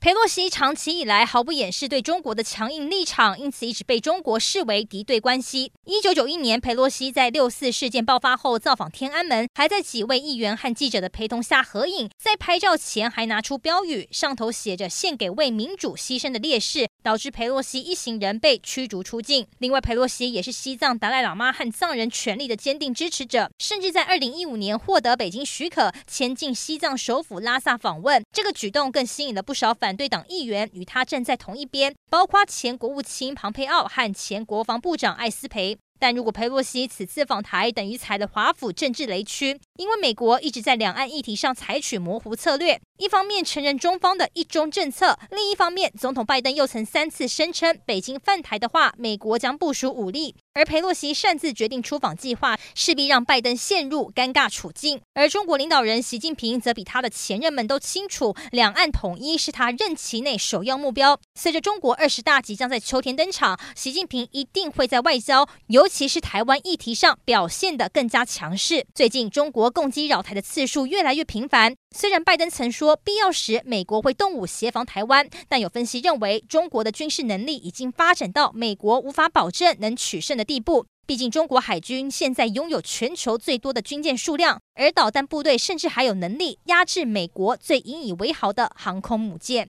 裴洛西长期以来毫不掩饰对中国的强硬立场，因此一直被中国视为敌对关系。一九九一年，裴洛西在六四事件爆发后造访天安门，还在几位议员和记者的陪同下合影，在拍照前还拿出标语，上头写着“献给为民主牺牲的烈士”，导致裴洛西一行人被驱逐出境。另外，裴洛西也是西藏达赖喇嘛和藏人权利的坚定支持者，甚至在二零一五年获得北京许可，前进西藏首府拉萨访问。这个举动更吸引了不少反。反对党议员与他站在同一边，包括前国务卿庞佩奥和前国防部长艾斯培。但如果佩洛西此次访台，等于踩了华府政治雷区，因为美国一直在两岸议题上采取模糊策略，一方面承认中方的一中政策，另一方面，总统拜登又曾三次声称，北京犯台的话，美国将部署武力。而裴洛西擅自决定出访计划，势必让拜登陷入尴尬处境。而中国领导人习近平则比他的前任们都清楚，两岸统一是他任期内首要目标。随着中国二十大即将在秋天登场，习近平一定会在外交，尤其是台湾议题上表现得更加强势。最近，中国攻击扰台的次数越来越频繁。虽然拜登曾说必要时美国会动武协防台湾，但有分析认为，中国的军事能力已经发展到美国无法保证能取胜的地步。毕竟，中国海军现在拥有全球最多的军舰数量，而导弹部队甚至还有能力压制美国最引以为豪的航空母舰。